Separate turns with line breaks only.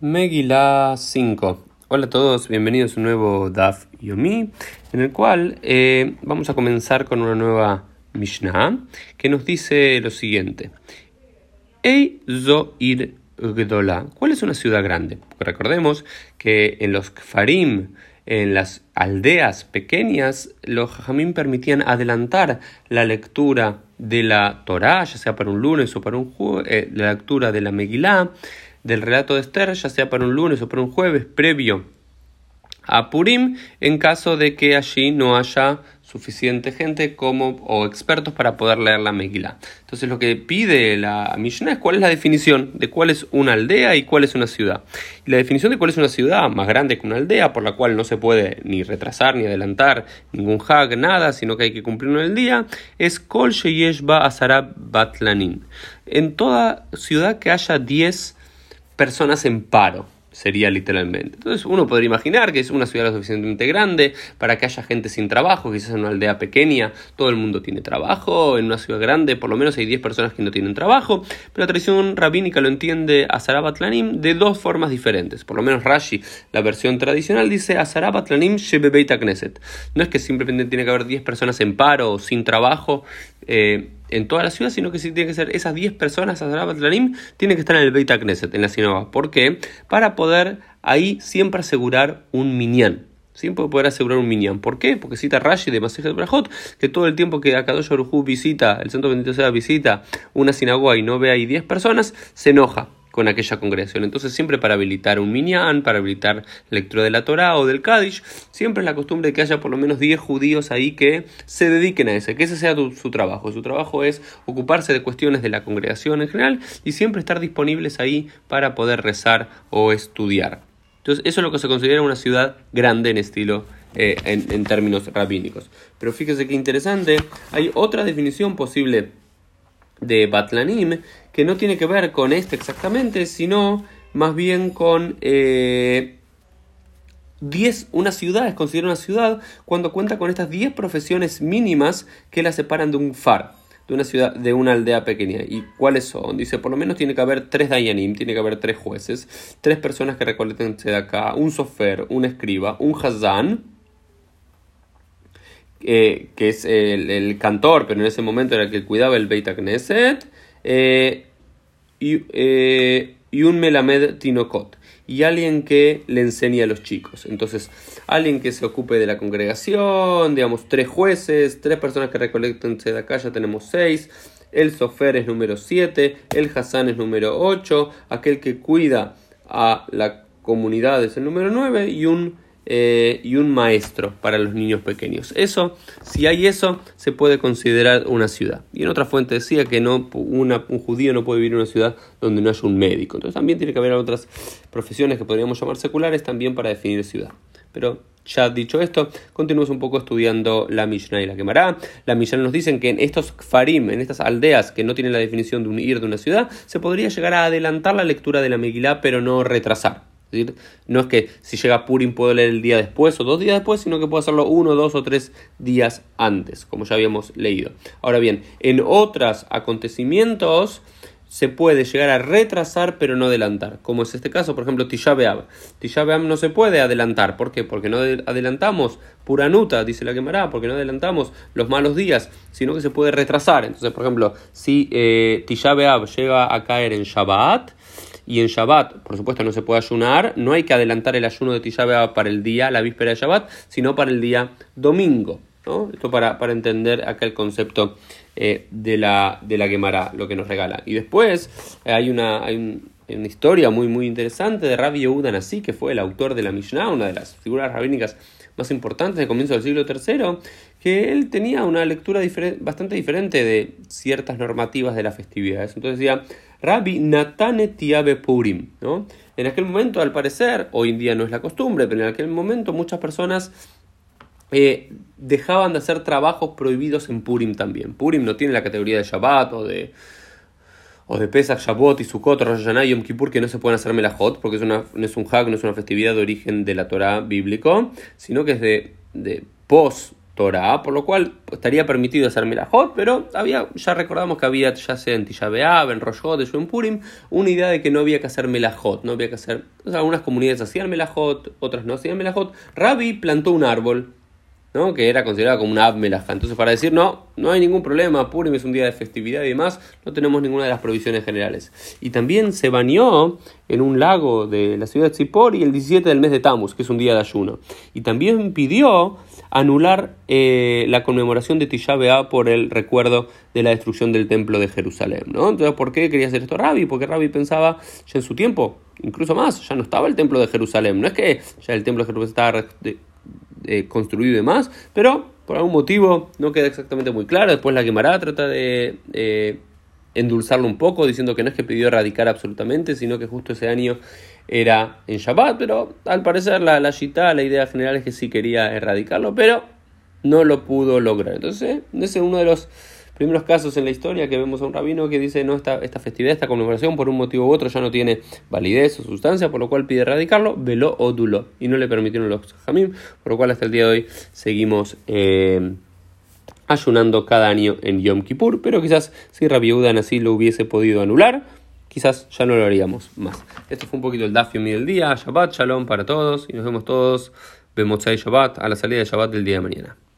Megillah 5. Hola a todos, bienvenidos a un nuevo Daf Yomi, en el cual eh, vamos a comenzar con una nueva Mishnah que nos dice lo siguiente: Ei Zoir Gdola. ¿Cuál es una ciudad grande? recordemos que en los Kfarim, en las aldeas pequeñas, los Jajamín permitían adelantar la lectura de la Torah, ya sea para un lunes o para un jueves, eh, la lectura de la Megillah del relato de Esther, ya sea para un lunes o para un jueves previo a Purim, en caso de que allí no haya suficiente gente como o expertos para poder leer la Megillah. Entonces lo que pide la Mishnah es cuál es la definición de cuál es una aldea y cuál es una ciudad. Y la definición de cuál es una ciudad más grande que una aldea, por la cual no se puede ni retrasar ni adelantar ningún hag, nada, sino que hay que cumplirlo en el día, es Kol Sheyeshba Asarab Batlanin. En toda ciudad que haya 10 personas en paro, sería literalmente. Entonces uno podría imaginar que es una ciudad lo suficientemente grande para que haya gente sin trabajo, quizás en una aldea pequeña todo el mundo tiene trabajo, en una ciudad grande por lo menos hay 10 personas que no tienen trabajo, pero la tradición rabínica lo entiende a Sarabatlanim de dos formas diferentes. Por lo menos Rashi, la versión tradicional, dice a Sarabatlanim Knesset. No es que simplemente tiene que haber 10 personas en paro o sin trabajo, eh, en toda la ciudad, sino que sí tiene que ser esas 10 personas, tienen que estar en el Beit Knesset, en la sinagoga. ¿Por qué? Para poder ahí siempre asegurar un minyan. Siempre poder asegurar un minyan. ¿Por qué? Porque cita Rashi de Masejet Brajot que todo el tiempo que Akadosh Baruj visita, el Santo Bendito sea visita una sinagoga y no ve ahí 10 personas, se enoja con aquella congregación. Entonces, siempre para habilitar un minyan, para habilitar lectura de la Torah o del Kaddish, siempre es la costumbre de que haya por lo menos 10 judíos ahí que se dediquen a ese, que ese sea su trabajo. Su trabajo es ocuparse de cuestiones de la congregación en general y siempre estar disponibles ahí para poder rezar o estudiar. Entonces, eso es lo que se considera una ciudad grande en estilo eh, en, en, términos rabínicos. Pero fíjese qué interesante, hay otra definición posible de Batlanim, que no tiene que ver con este exactamente, sino más bien con 10, eh, una ciudad, es considerada una ciudad cuando cuenta con estas 10 profesiones mínimas que la separan de un far, de una ciudad, de una aldea pequeña. ¿Y cuáles son? Dice, por lo menos tiene que haber tres dayanim, tiene que haber tres jueces, tres personas que recolecten acá, un sofer, un escriba, un hazán, eh, que es el, cantor, pero en ese momento era el que cuidaba el Beit Knesset, eh, y, eh, y, un Melamed Tinokot, y alguien que le enseña a los chicos. Entonces, alguien que se ocupe de la congregación, digamos, tres jueces, tres personas que recolecten de acá, ya tenemos seis. El sofer es número 7, el Hassan es número 8, aquel que cuida a la comunidad es el número 9 y un eh, y un maestro para los niños pequeños. Eso, si hay eso, se puede considerar una ciudad. Y en otra fuente decía que no, un judío no puede vivir en una ciudad donde no haya un médico. Entonces también tiene que haber otras profesiones que podríamos llamar seculares también para definir ciudad. Pero ya dicho esto, continuamos un poco estudiando la Mishnah y la Gemara. La Mishnah nos dicen que en estos farim, en estas aldeas que no tienen la definición de un ir de una ciudad, se podría llegar a adelantar la lectura de la Megilá, pero no retrasar no es que si llega Purim puedo leer el día después o dos días después, sino que puedo hacerlo uno, dos o tres días antes, como ya habíamos leído. Ahora bien, en otros acontecimientos se puede llegar a retrasar pero no adelantar, como es este caso, por ejemplo, Tisha B'Av. No se puede adelantar, ¿por qué? Porque no adelantamos Puranuta, dice la quemará, porque no adelantamos los malos días, sino que se puede retrasar. Entonces, por ejemplo, si eh, llega a caer en Shabbat, y en Shabbat, por supuesto, no se puede ayunar, no hay que adelantar el ayuno de Tisha para el día, la víspera de Shabbat, sino para el día domingo. Esto para, para entender acá el concepto eh, de la, de la lo que nos regala. Y después eh, hay una, hay una historia muy, muy interesante de Rabbi Yehuda Nasi, que fue el autor de la Mishnah, una de las figuras rabínicas más importantes del comienzo del siglo III, que él tenía una lectura bastante diferente de ciertas normativas de las festividades. Entonces decía, Rabbi Natane Tiabe Purim. ¿no? En aquel momento, al parecer, hoy en día no es la costumbre, pero en aquel momento muchas personas eh, dejaban de hacer trabajos prohibidos en Purim también. Purim no tiene la categoría de Shabbat o de, o de Pesach, Shabbat y Sukkot, Rosh Hashanah y Yom Kippur que no se pueden hacer melajot porque es una, no es un hag, no es una festividad de origen de la Torah bíblico, sino que es de, de pos Torah, por lo cual estaría permitido hacer melajot, pero había, ya recordamos que había ya sea en Tisha B'Av, en Rosh Chodesh en Purim, una idea de que no había que hacer melajot, no había que hacer, algunas comunidades hacían melajot, otras no hacían melajot. Rabbi plantó un árbol, que era considerado como una melajá. Entonces, para decir, no, no hay ningún problema, Purim es un día de festividad y demás, no tenemos ninguna de las provisiones generales. Y también se bañó en un lago de la ciudad de Tzipori el 17 del mes de Tammuz, que es un día de ayuno. Y también pidió anular eh, la conmemoración de Tisha B'Av por el recuerdo de la destrucción del templo de Jerusalén. Entonces, ¿por qué quería hacer esto Rabbi? Porque Rabbi pensaba ya en su tiempo, incluso más, ya no estaba el templo de Jerusalén. No es que ya el templo de Jerusalén estaba eh, construido y demás, pero por algún motivo no queda exactamente muy claro. Después la quemará trata de endulzarlo un poco, diciendo que no es que pidió erradicar absolutamente, sino que justo ese año era en Shabbat, pero al parecer la, la la idea general es que sí quería erradicarlo, pero no lo pudo lograr. Entonces, ese es uno de los primeros casos en la historia que vemos a un rabino que dice, no, esta, esta festividad, esta conmemoración, por un motivo u otro ya no tiene validez o sustancia, por lo cual pide erradicarlo, veló o duló, y no le permitieron los jamim, por lo cual hasta el día de hoy seguimos... Eh, ayunando cada año en Yom Kippur, pero quizás si Rabbi así lo hubiese podido anular, quizás ya no lo haríamos más. Esto fue un poquito el Dafio del día, Shabbat, Shalom para todos, y nos vemos todos, vemos Shabbat a la salida de Shabbat del día de mañana.